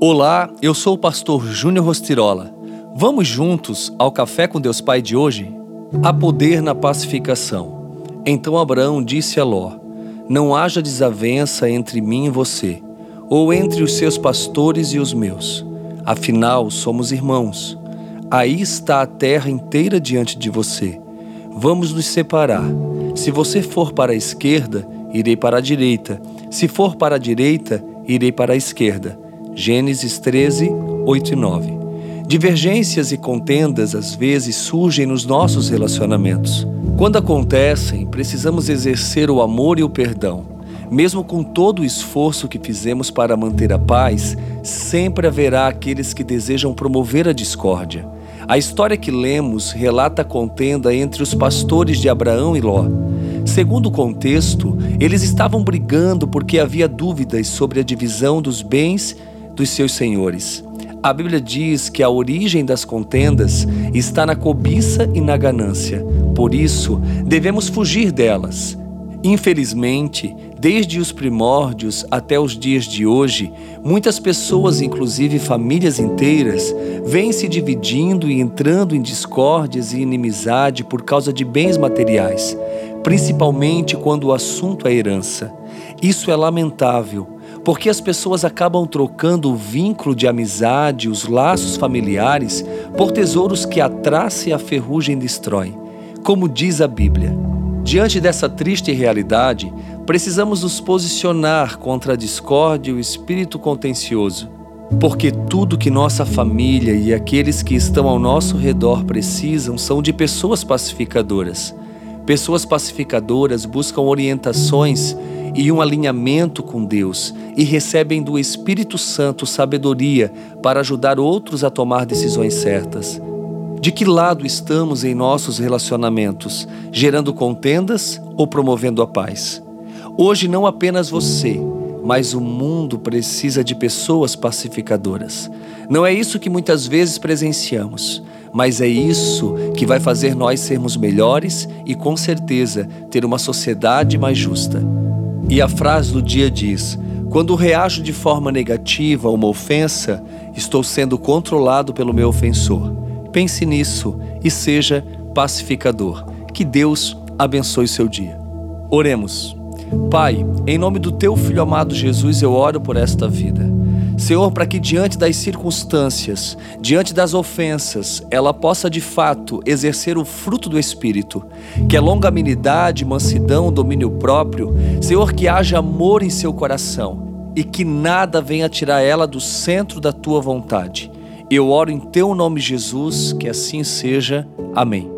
Olá, eu sou o pastor Júnior Rostirola. Vamos juntos ao Café com Deus Pai de hoje? Há poder na pacificação. Então Abraão disse a Ló: Não haja desavença entre mim e você, ou entre os seus pastores e os meus. Afinal, somos irmãos. Aí está a terra inteira diante de você. Vamos nos separar. Se você for para a esquerda, irei para a direita. Se for para a direita, irei para a esquerda. Gênesis 13, 8 e 9. Divergências e contendas às vezes surgem nos nossos relacionamentos. Quando acontecem, precisamos exercer o amor e o perdão. Mesmo com todo o esforço que fizemos para manter a paz, sempre haverá aqueles que desejam promover a discórdia. A história que lemos relata a contenda entre os pastores de Abraão e Ló. Segundo o contexto, eles estavam brigando porque havia dúvidas sobre a divisão dos bens dos seus senhores. A Bíblia diz que a origem das contendas está na cobiça e na ganância. Por isso, devemos fugir delas. Infelizmente, desde os primórdios até os dias de hoje, muitas pessoas, inclusive famílias inteiras, vêm se dividindo e entrando em discórdias e inimizade por causa de bens materiais, principalmente quando o assunto é herança. Isso é lamentável, porque as pessoas acabam trocando o vínculo de amizade, os laços familiares, por tesouros que a traça e a ferrugem destrói, como diz a Bíblia. Diante dessa triste realidade, precisamos nos posicionar contra a discórdia e o espírito contencioso, porque tudo que nossa família e aqueles que estão ao nosso redor precisam são de pessoas pacificadoras. Pessoas pacificadoras buscam orientações e um alinhamento com Deus e recebem do Espírito Santo sabedoria para ajudar outros a tomar decisões certas. De que lado estamos em nossos relacionamentos, gerando contendas ou promovendo a paz? Hoje, não apenas você, mas o mundo precisa de pessoas pacificadoras. Não é isso que muitas vezes presenciamos, mas é isso que vai fazer nós sermos melhores e, com certeza, ter uma sociedade mais justa. E a frase do dia diz: Quando reajo de forma negativa a uma ofensa, estou sendo controlado pelo meu ofensor. Pense nisso e seja pacificador. Que Deus abençoe seu dia. Oremos. Pai, em nome do teu filho amado Jesus, eu oro por esta vida. Senhor, para que diante das circunstâncias, diante das ofensas, ela possa de fato exercer o fruto do Espírito, que é longanimidade, mansidão, domínio próprio. Senhor, que haja amor em seu coração e que nada venha tirar ela do centro da tua vontade. Eu oro em teu nome, Jesus, que assim seja. Amém.